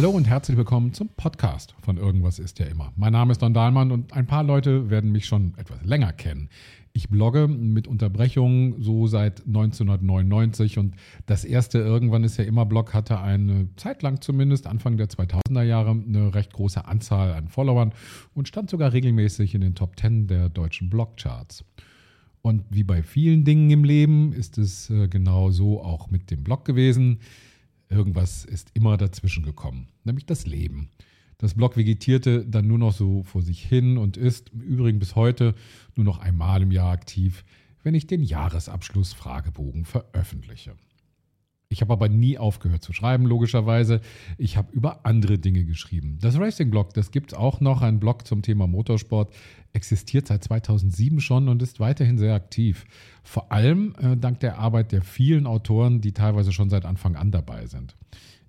Hallo und herzlich willkommen zum Podcast von Irgendwas ist ja immer. Mein Name ist Don Dahlmann und ein paar Leute werden mich schon etwas länger kennen. Ich blogge mit Unterbrechungen so seit 1999 und das erste Irgendwann ist ja immer Blog hatte eine Zeit lang zumindest, Anfang der 2000er Jahre, eine recht große Anzahl an Followern und stand sogar regelmäßig in den Top 10 der deutschen Blogcharts. Und wie bei vielen Dingen im Leben ist es äh, genau so auch mit dem Blog gewesen. Irgendwas ist immer dazwischen gekommen, nämlich das Leben. Das Blog vegetierte dann nur noch so vor sich hin und ist im Übrigen bis heute nur noch einmal im Jahr aktiv, wenn ich den Jahresabschluss-Fragebogen veröffentliche. Ich habe aber nie aufgehört zu schreiben, logischerweise. Ich habe über andere Dinge geschrieben. Das Racing-Blog, das gibt es auch noch. Ein Blog zum Thema Motorsport existiert seit 2007 schon und ist weiterhin sehr aktiv. Vor allem äh, dank der Arbeit der vielen Autoren, die teilweise schon seit Anfang an dabei sind.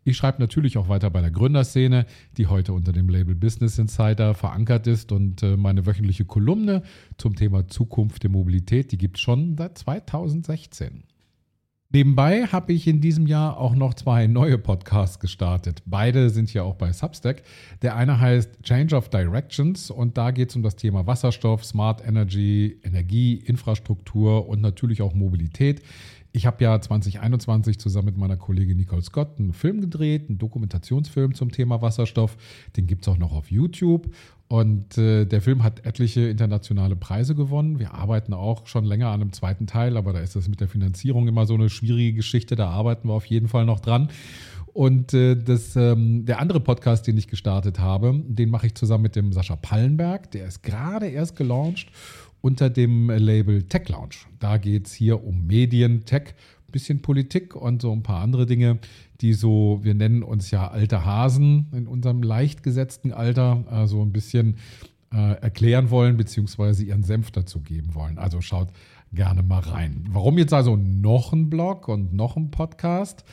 Ich schreibe natürlich auch weiter bei der Gründerszene, die heute unter dem Label Business Insider verankert ist. Und äh, meine wöchentliche Kolumne zum Thema Zukunft der Mobilität, die gibt es schon seit 2016. Nebenbei habe ich in diesem Jahr auch noch zwei neue Podcasts gestartet. Beide sind ja auch bei Substack. Der eine heißt Change of Directions und da geht es um das Thema Wasserstoff, Smart Energy, Energie, Infrastruktur und natürlich auch Mobilität. Ich habe ja 2021 zusammen mit meiner Kollegin Nicole Scott einen Film gedreht, einen Dokumentationsfilm zum Thema Wasserstoff. Den gibt es auch noch auf YouTube. Und äh, der Film hat etliche internationale Preise gewonnen. Wir arbeiten auch schon länger an einem zweiten Teil, aber da ist das mit der Finanzierung immer so eine schwierige Geschichte. Da arbeiten wir auf jeden Fall noch dran. Und äh, das, ähm, der andere Podcast, den ich gestartet habe, den mache ich zusammen mit dem Sascha Pallenberg. Der ist gerade erst gelauncht unter dem Label Tech Lounge. Da geht es hier um Medien, Tech, ein bisschen Politik und so ein paar andere Dinge, die so, wir nennen uns ja alte Hasen in unserem leicht gesetzten Alter, also ein bisschen äh, erklären wollen, beziehungsweise ihren Senf dazu geben wollen. Also schaut gerne mal rein. Warum jetzt also noch ein Blog und noch ein Podcast?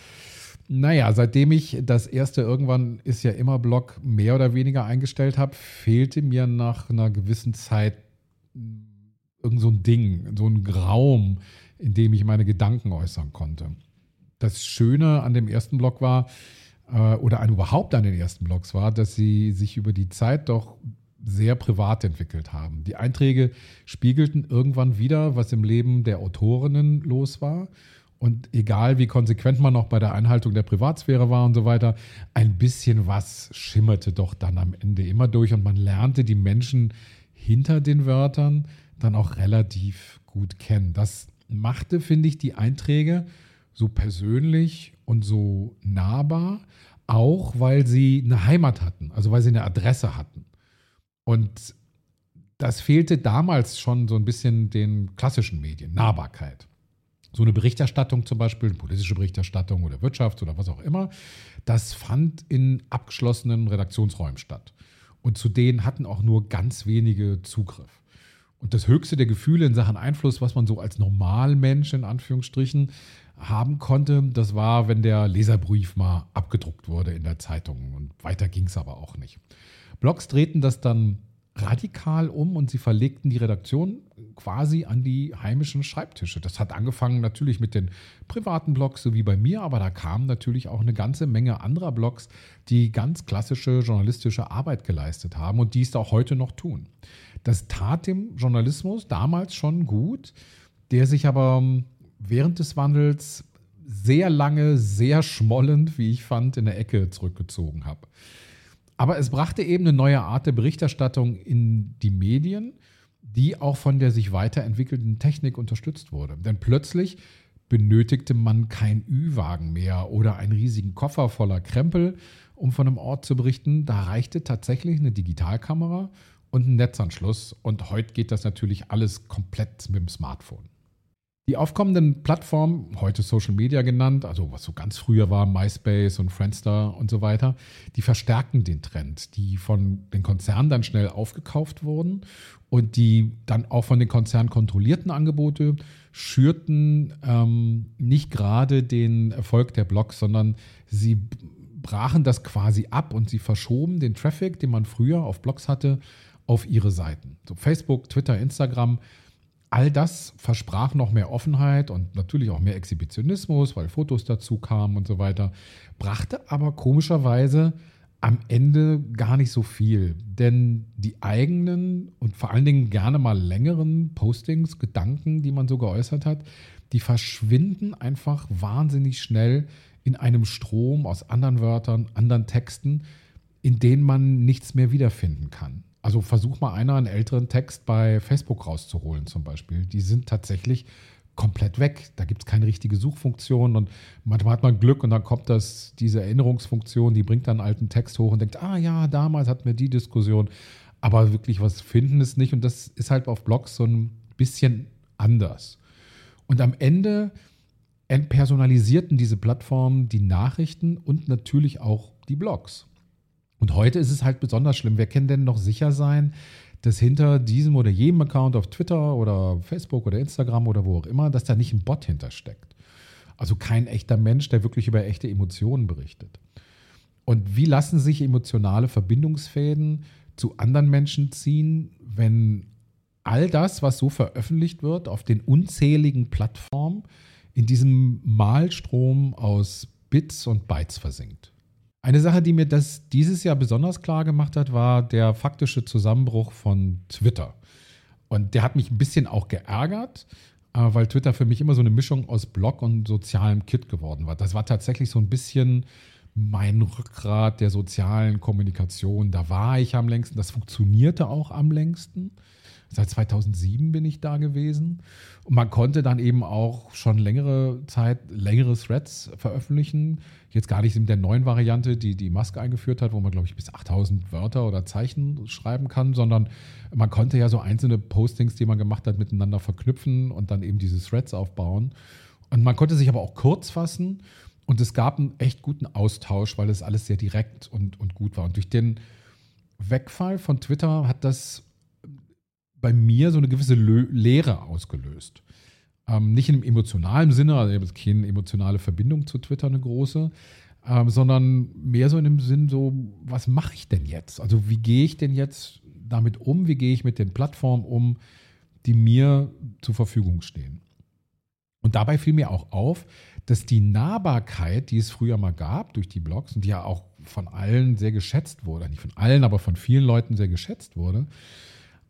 Naja, seitdem ich das erste irgendwann ist ja immer Blog mehr oder weniger eingestellt habe, fehlte mir nach einer gewissen Zeit irgend so ein Ding, so ein Raum, in dem ich meine Gedanken äußern konnte. Das Schöne an dem ersten Blog war, äh, oder an, überhaupt an den ersten Blogs war, dass sie sich über die Zeit doch sehr privat entwickelt haben. Die Einträge spiegelten irgendwann wieder, was im Leben der Autorinnen los war. Und egal wie konsequent man noch bei der Einhaltung der Privatsphäre war und so weiter, ein bisschen was schimmerte doch dann am Ende immer durch und man lernte die Menschen hinter den Wörtern dann auch relativ gut kennen. Das machte, finde ich, die Einträge so persönlich und so nahbar, auch weil sie eine Heimat hatten, also weil sie eine Adresse hatten. Und das fehlte damals schon so ein bisschen den klassischen Medien, Nahbarkeit. So eine Berichterstattung zum Beispiel, eine politische Berichterstattung oder Wirtschafts- oder was auch immer, das fand in abgeschlossenen Redaktionsräumen statt. Und zu denen hatten auch nur ganz wenige Zugriff. Und das höchste der Gefühle in Sachen Einfluss, was man so als Normalmensch in Anführungsstrichen haben konnte, das war, wenn der Leserbrief mal abgedruckt wurde in der Zeitung. Und weiter ging es aber auch nicht. Blogs drehten das dann radikal um und sie verlegten die Redaktion quasi an die heimischen Schreibtische. Das hat angefangen natürlich mit den privaten Blogs, so wie bei mir, aber da kamen natürlich auch eine ganze Menge anderer Blogs, die ganz klassische journalistische Arbeit geleistet haben und dies auch heute noch tun. Das tat dem Journalismus damals schon gut, der sich aber ähm, während des Wandels sehr lange, sehr schmollend, wie ich fand, in der Ecke zurückgezogen habe. Aber es brachte eben eine neue Art der Berichterstattung in die Medien, die auch von der sich weiterentwickelnden Technik unterstützt wurde. Denn plötzlich benötigte man kein Ü-Wagen mehr oder einen riesigen Koffer voller Krempel, um von einem Ort zu berichten. Da reichte tatsächlich eine Digitalkamera und ein Netzanschluss. Und heute geht das natürlich alles komplett mit dem Smartphone. Die aufkommenden Plattformen, heute Social Media genannt, also was so ganz früher war, MySpace und Friendster und so weiter, die verstärken den Trend, die von den Konzernen dann schnell aufgekauft wurden und die dann auch von den Konzernen kontrollierten Angebote schürten ähm, nicht gerade den Erfolg der Blogs, sondern sie brachen das quasi ab und sie verschoben den Traffic, den man früher auf Blogs hatte, auf ihre Seiten. So Facebook, Twitter, Instagram All das versprach noch mehr Offenheit und natürlich auch mehr Exhibitionismus, weil Fotos dazu kamen und so weiter, brachte aber komischerweise am Ende gar nicht so viel. Denn die eigenen und vor allen Dingen gerne mal längeren Postings, Gedanken, die man so geäußert hat, die verschwinden einfach wahnsinnig schnell in einem Strom aus anderen Wörtern, anderen Texten, in denen man nichts mehr wiederfinden kann. Also versuch mal einer einen älteren Text bei Facebook rauszuholen zum Beispiel. Die sind tatsächlich komplett weg. Da gibt es keine richtige Suchfunktion und manchmal hat man Glück und dann kommt das, diese Erinnerungsfunktion, die bringt dann einen alten Text hoch und denkt, ah ja, damals hatten wir die Diskussion. Aber wirklich was finden ist nicht und das ist halt auf Blogs so ein bisschen anders. Und am Ende entpersonalisierten diese Plattformen die Nachrichten und natürlich auch die Blogs. Und heute ist es halt besonders schlimm. Wer kann denn noch sicher sein, dass hinter diesem oder jedem Account auf Twitter oder Facebook oder Instagram oder wo auch immer, dass da nicht ein Bot hintersteckt. Also kein echter Mensch, der wirklich über echte Emotionen berichtet. Und wie lassen sich emotionale Verbindungsfäden zu anderen Menschen ziehen, wenn all das, was so veröffentlicht wird, auf den unzähligen Plattformen in diesem Malstrom aus Bits und Bytes versinkt? Eine Sache, die mir das dieses Jahr besonders klar gemacht hat, war der faktische Zusammenbruch von Twitter. Und der hat mich ein bisschen auch geärgert, äh, weil Twitter für mich immer so eine Mischung aus Blog und sozialem Kit geworden war. Das war tatsächlich so ein bisschen mein Rückgrat der sozialen Kommunikation. Da war ich am längsten. Das funktionierte auch am längsten. Seit 2007 bin ich da gewesen. Und man konnte dann eben auch schon längere Zeit längere Threads veröffentlichen. Jetzt gar nicht in der neuen Variante, die die Maske eingeführt hat, wo man, glaube ich, bis 8000 Wörter oder Zeichen schreiben kann, sondern man konnte ja so einzelne Postings, die man gemacht hat, miteinander verknüpfen und dann eben diese Threads aufbauen. Und man konnte sich aber auch kurz fassen. Und es gab einen echt guten Austausch, weil es alles sehr direkt und, und gut war. Und durch den Wegfall von Twitter hat das bei mir so eine gewisse Leere ausgelöst. Ähm, nicht im emotionalen Sinne, also ich habe keine emotionale Verbindung zu Twitter, eine große, ähm, sondern mehr so in dem Sinn, so, was mache ich denn jetzt? Also wie gehe ich denn jetzt damit um? Wie gehe ich mit den Plattformen um, die mir zur Verfügung stehen? Und dabei fiel mir auch auf, dass die Nahbarkeit, die es früher mal gab durch die Blogs und die ja auch von allen sehr geschätzt wurde, nicht von allen, aber von vielen Leuten sehr geschätzt wurde,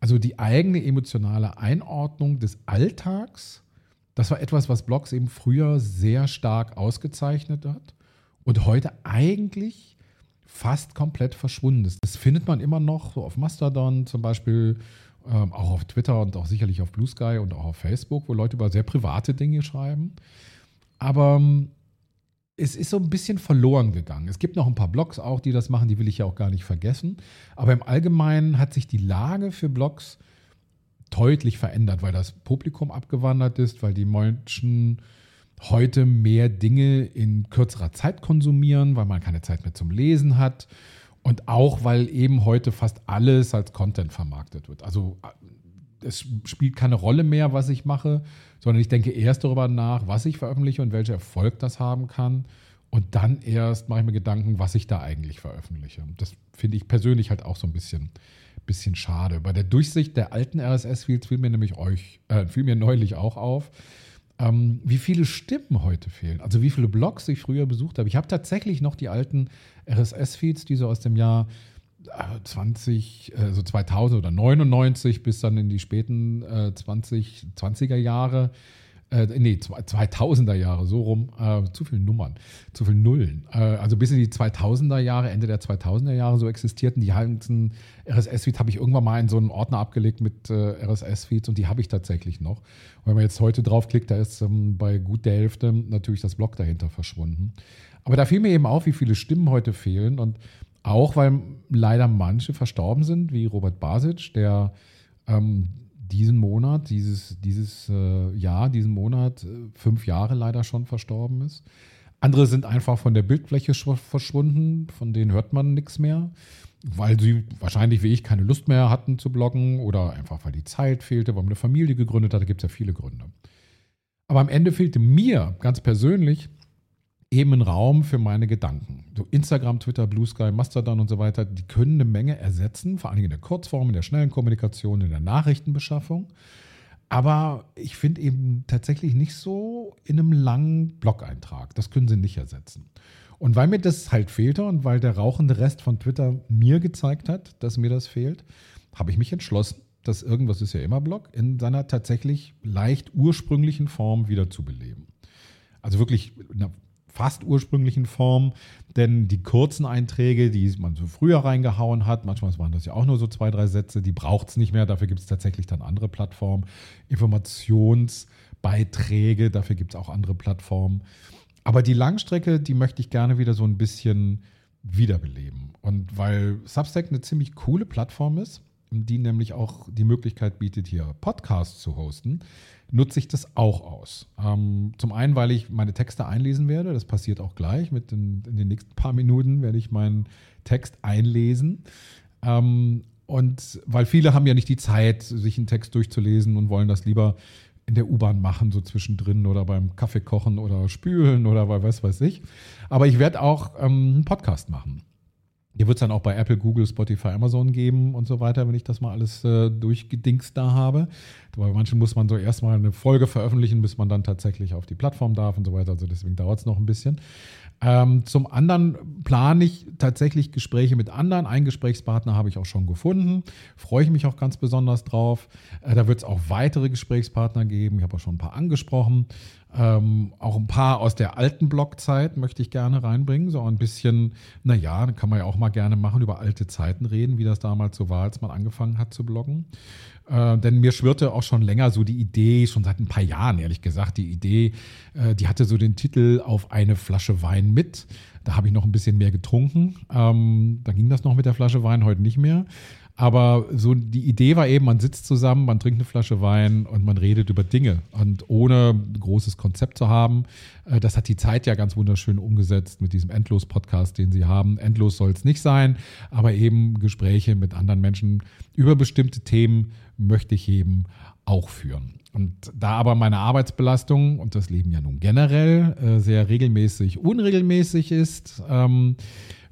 also die eigene emotionale Einordnung des Alltags, das war etwas, was Blogs eben früher sehr stark ausgezeichnet hat und heute eigentlich fast komplett verschwunden ist. Das findet man immer noch so auf Mastodon zum Beispiel, ähm, auch auf Twitter und auch sicherlich auf Blue Sky und auch auf Facebook, wo Leute über sehr private Dinge schreiben. Aber ähm, es ist so ein bisschen verloren gegangen. Es gibt noch ein paar Blogs auch, die das machen, die will ich ja auch gar nicht vergessen. Aber im Allgemeinen hat sich die Lage für Blogs deutlich verändert, weil das Publikum abgewandert ist, weil die Menschen heute mehr Dinge in kürzerer Zeit konsumieren, weil man keine Zeit mehr zum Lesen hat und auch weil eben heute fast alles als Content vermarktet wird. Also es spielt keine Rolle mehr, was ich mache, sondern ich denke erst darüber nach, was ich veröffentliche und welcher Erfolg das haben kann. Und dann erst mache ich mir Gedanken, was ich da eigentlich veröffentliche. Das finde ich persönlich halt auch so ein bisschen, bisschen schade. Bei der Durchsicht der alten RSS-Feeds fiel mir nämlich euch, äh, fiel mir neulich auch auf, ähm, wie viele Stimmen heute fehlen. Also wie viele Blogs ich früher besucht habe. Ich habe tatsächlich noch die alten RSS-Feeds, die so aus dem Jahr 20, also 2000 oder 99 bis dann in die späten äh, 20, 20er Jahre, äh, nee, 2000er Jahre, so rum, äh, zu viele Nummern, zu viele Nullen. Äh, also bis in die 2000er Jahre, Ende der 2000er Jahre so existierten die ganzen RSS-Feeds, habe ich irgendwann mal in so einen Ordner abgelegt mit äh, RSS-Feeds und die habe ich tatsächlich noch. Und wenn man jetzt heute draufklickt, da ist ähm, bei gut der Hälfte natürlich das Blog dahinter verschwunden. Aber da fiel mir eben auf, wie viele Stimmen heute fehlen und auch weil leider manche verstorben sind, wie Robert Basic, der ähm, diesen Monat, dieses, dieses äh, Jahr, diesen Monat, äh, fünf Jahre leider schon verstorben ist. Andere sind einfach von der Bildfläche verschwunden, von denen hört man nichts mehr, weil sie wahrscheinlich wie ich keine Lust mehr hatten zu bloggen oder einfach weil die Zeit fehlte, weil man eine Familie gegründet hat. Da gibt es ja viele Gründe. Aber am Ende fehlte mir ganz persönlich eben einen Raum für meine Gedanken. So Instagram, Twitter, Blue Sky, Mastodon und so weiter, die können eine Menge ersetzen, vor allem in der Kurzform, in der schnellen Kommunikation, in der Nachrichtenbeschaffung. Aber ich finde eben tatsächlich nicht so in einem langen Blog-Eintrag. Das können sie nicht ersetzen. Und weil mir das halt fehlte und weil der rauchende Rest von Twitter mir gezeigt hat, dass mir das fehlt, habe ich mich entschlossen, das Irgendwas ist ja immer Blog in seiner tatsächlich leicht ursprünglichen Form wieder zu beleben. Also wirklich fast ursprünglichen Form, denn die kurzen Einträge, die man so früher reingehauen hat, manchmal waren das ja auch nur so zwei, drei Sätze, die braucht es nicht mehr, dafür gibt es tatsächlich dann andere Plattformen, Informationsbeiträge, dafür gibt es auch andere Plattformen. Aber die Langstrecke, die möchte ich gerne wieder so ein bisschen wiederbeleben. Und weil Substack eine ziemlich coole Plattform ist, die nämlich auch die Möglichkeit bietet, hier Podcasts zu hosten, nutze ich das auch aus. Ähm, zum einen, weil ich meine Texte einlesen werde, das passiert auch gleich. Mit den, in den nächsten paar Minuten werde ich meinen Text einlesen. Ähm, und weil viele haben ja nicht die Zeit, sich einen Text durchzulesen und wollen das lieber in der U-Bahn machen, so zwischendrin oder beim Kaffee kochen oder spülen oder was weiß ich. Aber ich werde auch ähm, einen Podcast machen. Hier wird es dann auch bei Apple, Google, Spotify, Amazon geben und so weiter, wenn ich das mal alles äh, durchgedingst da habe. Bei manchen muss man so erstmal eine Folge veröffentlichen, bis man dann tatsächlich auf die Plattform darf und so weiter. Also deswegen dauert es noch ein bisschen. Ähm, zum anderen plane ich tatsächlich Gespräche mit anderen. Einen Gesprächspartner habe ich auch schon gefunden. Freue ich mich auch ganz besonders drauf. Äh, da wird es auch weitere Gesprächspartner geben. Ich habe auch schon ein paar angesprochen. Ähm, auch ein paar aus der alten Blogzeit möchte ich gerne reinbringen. So ein bisschen, naja, kann man ja auch mal gerne machen, über alte Zeiten reden, wie das damals so war, als man angefangen hat zu bloggen. Äh, denn mir schwirrte auch schon länger so die Idee, schon seit ein paar Jahren ehrlich gesagt, die Idee, äh, die hatte so den Titel auf eine Flasche Wein mit. Da habe ich noch ein bisschen mehr getrunken. Ähm, da ging das noch mit der Flasche Wein, heute nicht mehr. Aber so die Idee war eben, man sitzt zusammen, man trinkt eine Flasche Wein und man redet über Dinge. Und ohne großes Konzept zu haben, äh, das hat die Zeit ja ganz wunderschön umgesetzt mit diesem Endlos-Podcast, den sie haben. Endlos soll es nicht sein, aber eben Gespräche mit anderen Menschen über bestimmte Themen möchte ich eben auch führen. Und da aber meine Arbeitsbelastung und das Leben ja nun generell äh, sehr regelmäßig unregelmäßig ist, ähm,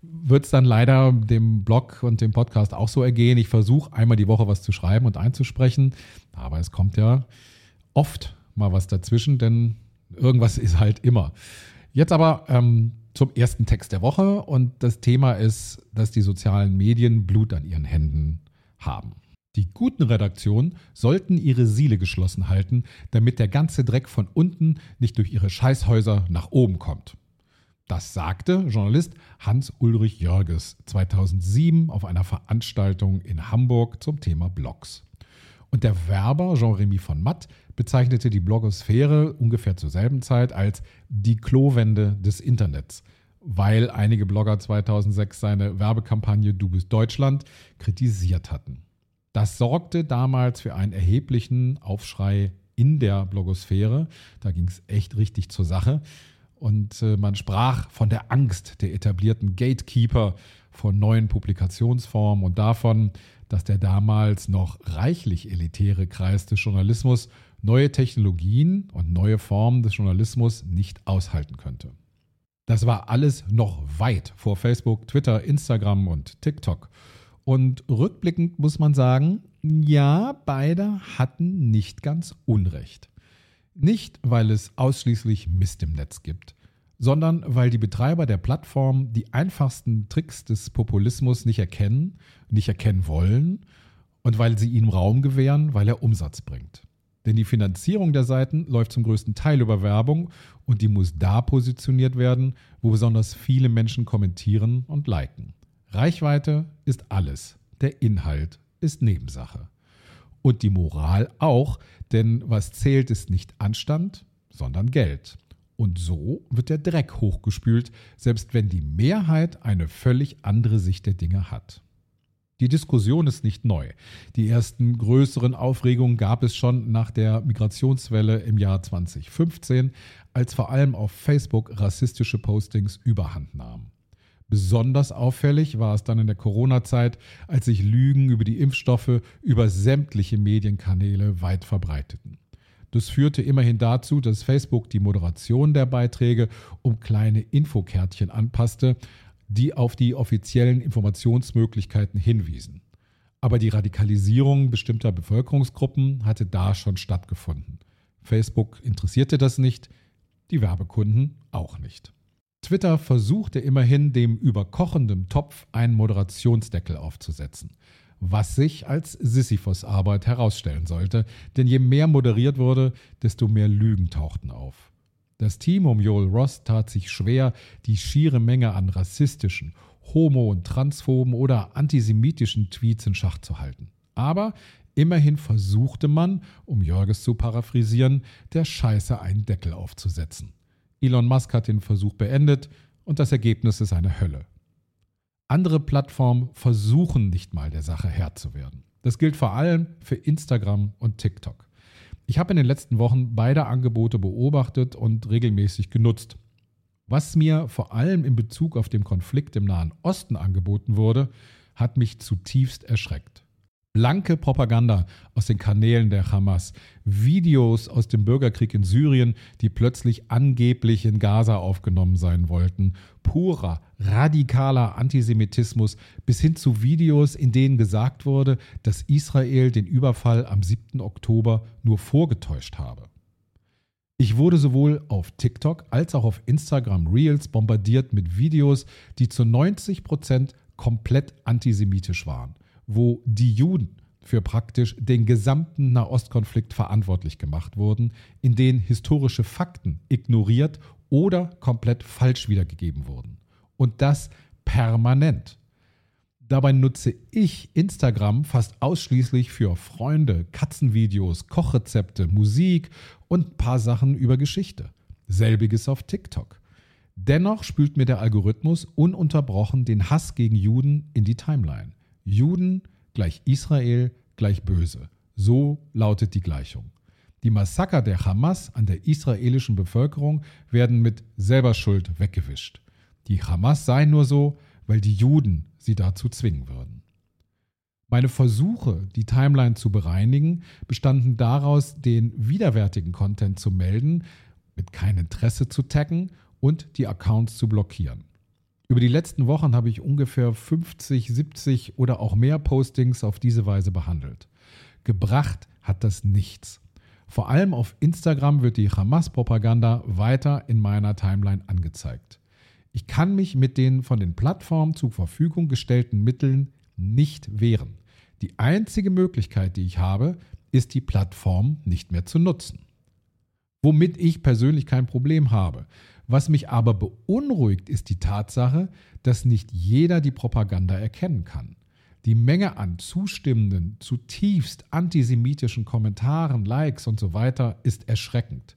wird es dann leider dem Blog und dem Podcast auch so ergehen. Ich versuche einmal die Woche was zu schreiben und einzusprechen, aber es kommt ja oft mal was dazwischen, denn irgendwas ist halt immer. Jetzt aber ähm, zum ersten Text der Woche und das Thema ist, dass die sozialen Medien Blut an ihren Händen haben. Die guten Redaktionen sollten ihre Siele geschlossen halten, damit der ganze Dreck von unten nicht durch ihre Scheißhäuser nach oben kommt. Das sagte Journalist Hans-Ulrich Jörges 2007 auf einer Veranstaltung in Hamburg zum Thema Blogs. Und der Werber Jean-Remy von Matt bezeichnete die Blogosphäre ungefähr zur selben Zeit als die Klowände des Internets, weil einige Blogger 2006 seine Werbekampagne Du bist Deutschland kritisiert hatten. Das sorgte damals für einen erheblichen Aufschrei in der Blogosphäre. Da ging es echt richtig zur Sache. Und äh, man sprach von der Angst der etablierten Gatekeeper von neuen Publikationsformen und davon, dass der damals noch reichlich elitäre Kreis des Journalismus neue Technologien und neue Formen des Journalismus nicht aushalten könnte. Das war alles noch weit vor Facebook, Twitter, Instagram und TikTok. Und rückblickend muss man sagen, ja, beide hatten nicht ganz Unrecht. Nicht, weil es ausschließlich Mist im Netz gibt, sondern weil die Betreiber der Plattform die einfachsten Tricks des Populismus nicht erkennen, nicht erkennen wollen und weil sie ihm Raum gewähren, weil er Umsatz bringt. Denn die Finanzierung der Seiten läuft zum größten Teil über Werbung und die muss da positioniert werden, wo besonders viele Menschen kommentieren und liken. Reichweite ist alles, der Inhalt ist Nebensache. Und die Moral auch, denn was zählt ist nicht Anstand, sondern Geld. Und so wird der Dreck hochgespült, selbst wenn die Mehrheit eine völlig andere Sicht der Dinge hat. Die Diskussion ist nicht neu. Die ersten größeren Aufregungen gab es schon nach der Migrationswelle im Jahr 2015, als vor allem auf Facebook rassistische Postings überhand nahmen. Besonders auffällig war es dann in der Corona-Zeit, als sich Lügen über die Impfstoffe über sämtliche Medienkanäle weit verbreiteten. Das führte immerhin dazu, dass Facebook die Moderation der Beiträge um kleine Infokärtchen anpasste, die auf die offiziellen Informationsmöglichkeiten hinwiesen. Aber die Radikalisierung bestimmter Bevölkerungsgruppen hatte da schon stattgefunden. Facebook interessierte das nicht, die Werbekunden auch nicht. Twitter versuchte immerhin dem überkochenden Topf einen Moderationsdeckel aufzusetzen, was sich als Sisyphos-Arbeit herausstellen sollte, denn je mehr moderiert wurde, desto mehr Lügen tauchten auf. Das Team um Joel Ross tat sich schwer, die schiere Menge an rassistischen, homo- und transphoben oder antisemitischen Tweets in Schach zu halten. Aber immerhin versuchte man, um Jörges zu paraphrasieren, der Scheiße einen Deckel aufzusetzen. Elon Musk hat den Versuch beendet und das Ergebnis ist eine Hölle. Andere Plattformen versuchen nicht mal der Sache Herr zu werden. Das gilt vor allem für Instagram und TikTok. Ich habe in den letzten Wochen beide Angebote beobachtet und regelmäßig genutzt. Was mir vor allem in Bezug auf den Konflikt im Nahen Osten angeboten wurde, hat mich zutiefst erschreckt blanke Propaganda aus den Kanälen der Hamas, Videos aus dem Bürgerkrieg in Syrien, die plötzlich angeblich in Gaza aufgenommen sein wollten, purer, radikaler Antisemitismus bis hin zu Videos, in denen gesagt wurde, dass Israel den Überfall am 7. Oktober nur vorgetäuscht habe. Ich wurde sowohl auf TikTok als auch auf Instagram Reels bombardiert mit Videos, die zu 90 Prozent komplett antisemitisch waren wo die Juden für praktisch den gesamten Nahostkonflikt verantwortlich gemacht wurden, in denen historische Fakten ignoriert oder komplett falsch wiedergegeben wurden. Und das permanent. Dabei nutze ich Instagram fast ausschließlich für Freunde, Katzenvideos, Kochrezepte, Musik und ein paar Sachen über Geschichte. Selbiges auf TikTok. Dennoch spült mir der Algorithmus ununterbrochen den Hass gegen Juden in die Timeline. Juden gleich Israel gleich böse. So lautet die Gleichung. Die Massaker der Hamas an der israelischen Bevölkerung werden mit selber Schuld weggewischt. Die Hamas sei nur so, weil die Juden sie dazu zwingen würden. Meine Versuche, die Timeline zu bereinigen, bestanden daraus, den widerwärtigen Content zu melden, mit kein Interesse zu taggen und die Accounts zu blockieren. Über die letzten Wochen habe ich ungefähr 50, 70 oder auch mehr Postings auf diese Weise behandelt. Gebracht hat das nichts. Vor allem auf Instagram wird die Hamas-Propaganda weiter in meiner Timeline angezeigt. Ich kann mich mit den von den Plattformen zur Verfügung gestellten Mitteln nicht wehren. Die einzige Möglichkeit, die ich habe, ist die Plattform nicht mehr zu nutzen. Womit ich persönlich kein Problem habe. Was mich aber beunruhigt, ist die Tatsache, dass nicht jeder die Propaganda erkennen kann. Die Menge an zustimmenden, zutiefst antisemitischen Kommentaren, Likes und so weiter ist erschreckend.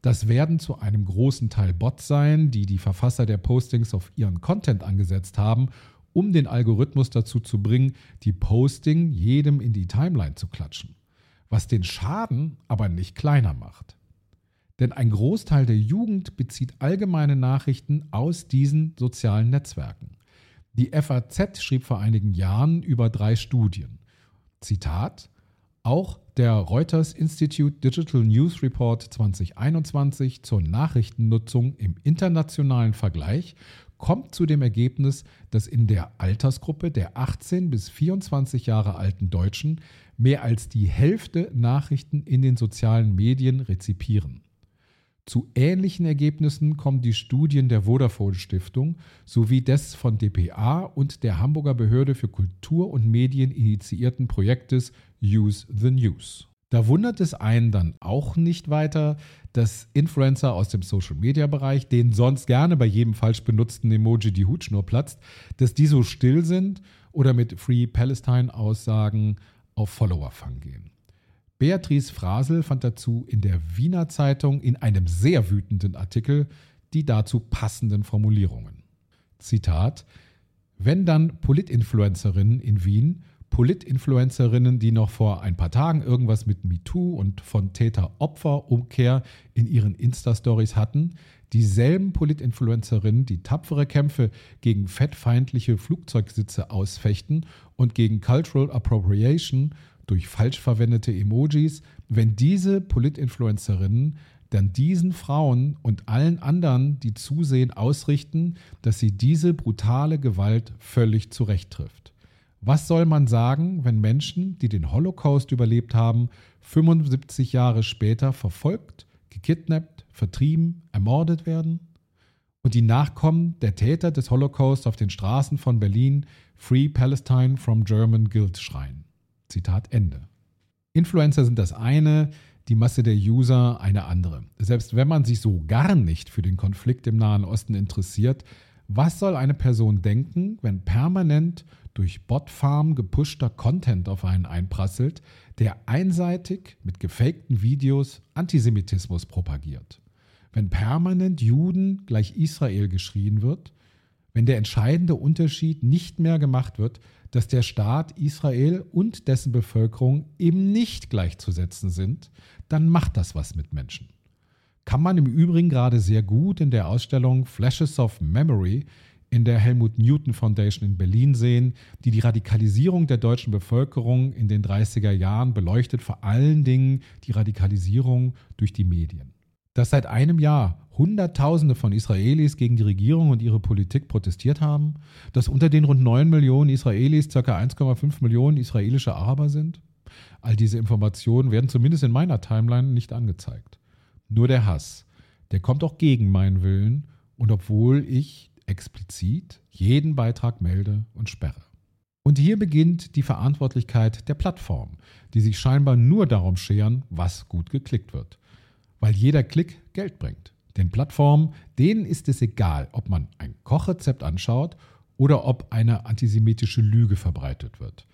Das werden zu einem großen Teil Bots sein, die die Verfasser der Postings auf ihren Content angesetzt haben, um den Algorithmus dazu zu bringen, die Posting jedem in die Timeline zu klatschen. Was den Schaden aber nicht kleiner macht. Denn ein Großteil der Jugend bezieht allgemeine Nachrichten aus diesen sozialen Netzwerken. Die FAZ schrieb vor einigen Jahren über drei Studien. Zitat: Auch der Reuters Institute Digital News Report 2021 zur Nachrichtennutzung im internationalen Vergleich kommt zu dem Ergebnis, dass in der Altersgruppe der 18 bis 24 Jahre alten Deutschen mehr als die Hälfte Nachrichten in den sozialen Medien rezipieren. Zu ähnlichen Ergebnissen kommen die Studien der Vodafone Stiftung sowie des von dpa und der Hamburger Behörde für Kultur und Medien initiierten Projektes Use the News. Da wundert es einen dann auch nicht weiter, dass Influencer aus dem Social-Media-Bereich, denen sonst gerne bei jedem falsch benutzten Emoji die Hutschnur platzt, dass die so still sind oder mit Free Palestine-Aussagen auf Followerfang gehen. Beatrice Frasel fand dazu in der Wiener Zeitung in einem sehr wütenden Artikel die dazu passenden Formulierungen. Zitat: Wenn dann Politinfluencerinnen in Wien, Politinfluencerinnen, die noch vor ein paar Tagen irgendwas mit MeToo und von Täter-Opfer-Umkehr in ihren Insta-Stories hatten, dieselben Politinfluencerinnen, die tapfere Kämpfe gegen fettfeindliche Flugzeugsitze ausfechten und gegen Cultural Appropriation durch falsch verwendete Emojis, wenn diese Politinfluencerinnen dann diesen Frauen und allen anderen, die zusehen, ausrichten, dass sie diese brutale Gewalt völlig zurecht trifft. Was soll man sagen, wenn Menschen, die den Holocaust überlebt haben, 75 Jahre später verfolgt, gekidnappt, vertrieben, ermordet werden? und die Nachkommen der Täter des Holocaust auf den Straßen von Berlin Free Palestine from German Guild schreien. Zitat Ende. Influencer sind das eine, die Masse der User eine andere. Selbst wenn man sich so gar nicht für den Konflikt im Nahen Osten interessiert, was soll eine Person denken, wenn permanent durch Botfarm gepushter Content auf einen einprasselt, der einseitig mit gefakten Videos Antisemitismus propagiert? Wenn permanent Juden gleich Israel geschrien wird, wenn der entscheidende Unterschied nicht mehr gemacht wird, dass der Staat Israel und dessen Bevölkerung eben nicht gleichzusetzen sind, dann macht das was mit Menschen. Kann man im Übrigen gerade sehr gut in der Ausstellung Flashes of Memory in der Helmut Newton Foundation in Berlin sehen, die die Radikalisierung der deutschen Bevölkerung in den 30er Jahren beleuchtet, vor allen Dingen die Radikalisierung durch die Medien. Dass seit einem Jahr Hunderttausende von Israelis gegen die Regierung und ihre Politik protestiert haben, dass unter den rund 9 Millionen Israelis ca. 1,5 Millionen israelische Araber sind, all diese Informationen werden zumindest in meiner Timeline nicht angezeigt. Nur der Hass, der kommt auch gegen meinen Willen und obwohl ich explizit jeden Beitrag melde und sperre. Und hier beginnt die Verantwortlichkeit der Plattform, die sich scheinbar nur darum scheren, was gut geklickt wird. Weil jeder Klick Geld bringt. Den Plattformen, denen ist es egal, ob man ein Kochrezept anschaut oder ob eine antisemitische Lüge verbreitet wird.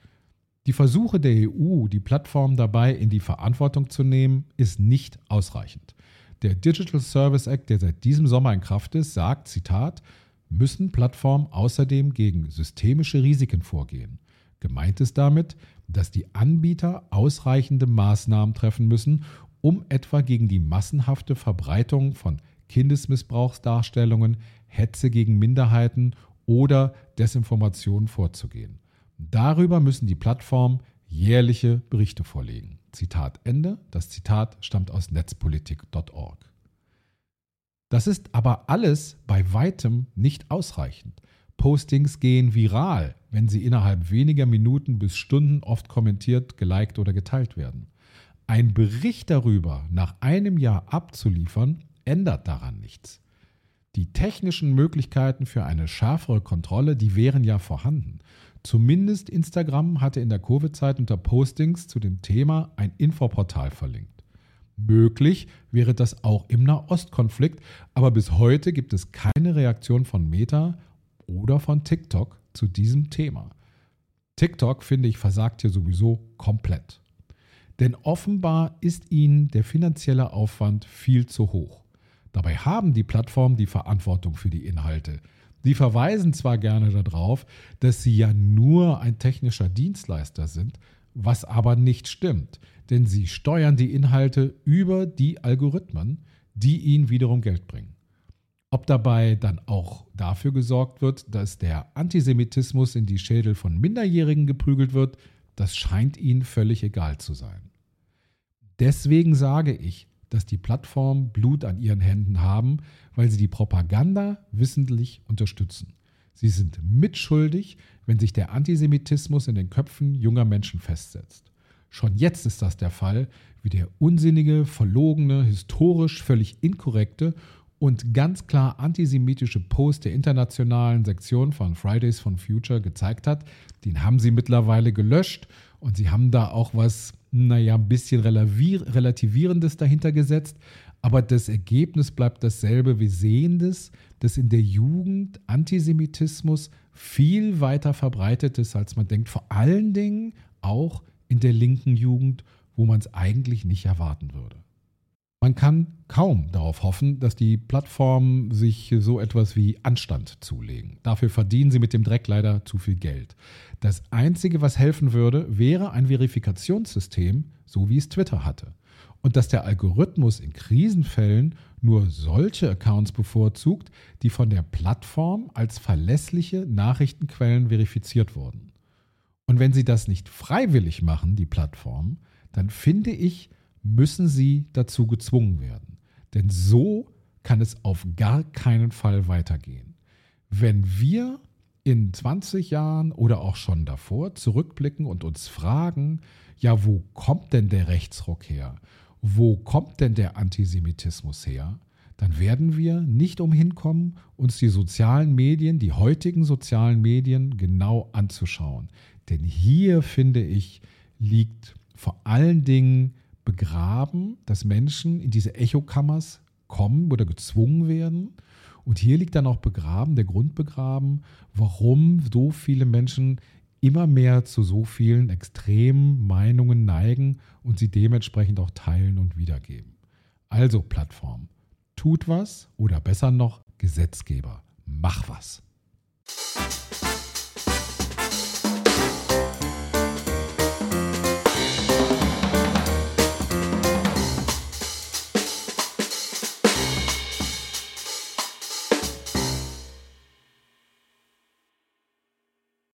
Die Versuche der EU, die Plattform dabei in die Verantwortung zu nehmen, ist nicht ausreichend. Der Digital Service Act, der seit diesem Sommer in Kraft ist, sagt, Zitat, müssen Plattformen außerdem gegen systemische Risiken vorgehen. Gemeint ist damit, dass die Anbieter ausreichende Maßnahmen treffen müssen, um etwa gegen die massenhafte Verbreitung von Kindesmissbrauchsdarstellungen, Hetze gegen Minderheiten oder Desinformation vorzugehen. Darüber müssen die Plattformen jährliche Berichte vorlegen. Zitat Ende. Das Zitat stammt aus netzpolitik.org. Das ist aber alles bei weitem nicht ausreichend. Postings gehen viral, wenn sie innerhalb weniger Minuten bis Stunden oft kommentiert, geliked oder geteilt werden. Ein Bericht darüber nach einem Jahr abzuliefern, ändert daran nichts. Die technischen Möglichkeiten für eine schärfere Kontrolle, die wären ja vorhanden. Zumindest Instagram hatte in der Covid-Zeit unter Postings zu dem Thema ein Infoportal verlinkt. Möglich wäre das auch im Nahostkonflikt, aber bis heute gibt es keine Reaktion von Meta oder von TikTok zu diesem Thema. TikTok, finde ich, versagt hier sowieso komplett. Denn offenbar ist ihnen der finanzielle Aufwand viel zu hoch. Dabei haben die Plattformen die Verantwortung für die Inhalte. Sie verweisen zwar gerne darauf, dass sie ja nur ein technischer Dienstleister sind, was aber nicht stimmt, denn sie steuern die Inhalte über die Algorithmen, die ihnen wiederum Geld bringen. Ob dabei dann auch dafür gesorgt wird, dass der Antisemitismus in die Schädel von Minderjährigen geprügelt wird, das scheint ihnen völlig egal zu sein. Deswegen sage ich, dass die Plattformen Blut an ihren Händen haben, weil sie die Propaganda wissentlich unterstützen. Sie sind mitschuldig, wenn sich der Antisemitismus in den Köpfen junger Menschen festsetzt. Schon jetzt ist das der Fall, wie der unsinnige, verlogene, historisch völlig inkorrekte und ganz klar antisemitische Post der internationalen Sektion von Fridays for Future gezeigt hat. Den haben sie mittlerweile gelöscht und sie haben da auch was naja, ein bisschen Relativierendes dahinter gesetzt. Aber das Ergebnis bleibt dasselbe. Wir sehen das, dass in der Jugend Antisemitismus viel weiter verbreitet ist, als man denkt. Vor allen Dingen auch in der linken Jugend, wo man es eigentlich nicht erwarten würde. Man kann kaum darauf hoffen, dass die Plattformen sich so etwas wie Anstand zulegen. Dafür verdienen sie mit dem Dreck leider zu viel Geld. Das Einzige, was helfen würde, wäre ein Verifikationssystem, so wie es Twitter hatte. Und dass der Algorithmus in Krisenfällen nur solche Accounts bevorzugt, die von der Plattform als verlässliche Nachrichtenquellen verifiziert wurden. Und wenn sie das nicht freiwillig machen, die Plattform, dann finde ich, müssen sie dazu gezwungen werden. Denn so kann es auf gar keinen Fall weitergehen. Wenn wir in 20 Jahren oder auch schon davor zurückblicken und uns fragen, ja, wo kommt denn der Rechtsruck her? Wo kommt denn der Antisemitismus her? dann werden wir nicht umhin kommen, uns die sozialen Medien, die heutigen sozialen Medien genau anzuschauen. Denn hier, finde ich, liegt vor allen Dingen begraben, dass Menschen in diese Echokammers kommen oder gezwungen werden. Und hier liegt dann auch begraben, der Grund begraben, warum so viele Menschen immer mehr zu so vielen extremen Meinungen neigen und sie dementsprechend auch teilen und wiedergeben. Also Plattform, tut was oder besser noch Gesetzgeber, mach was.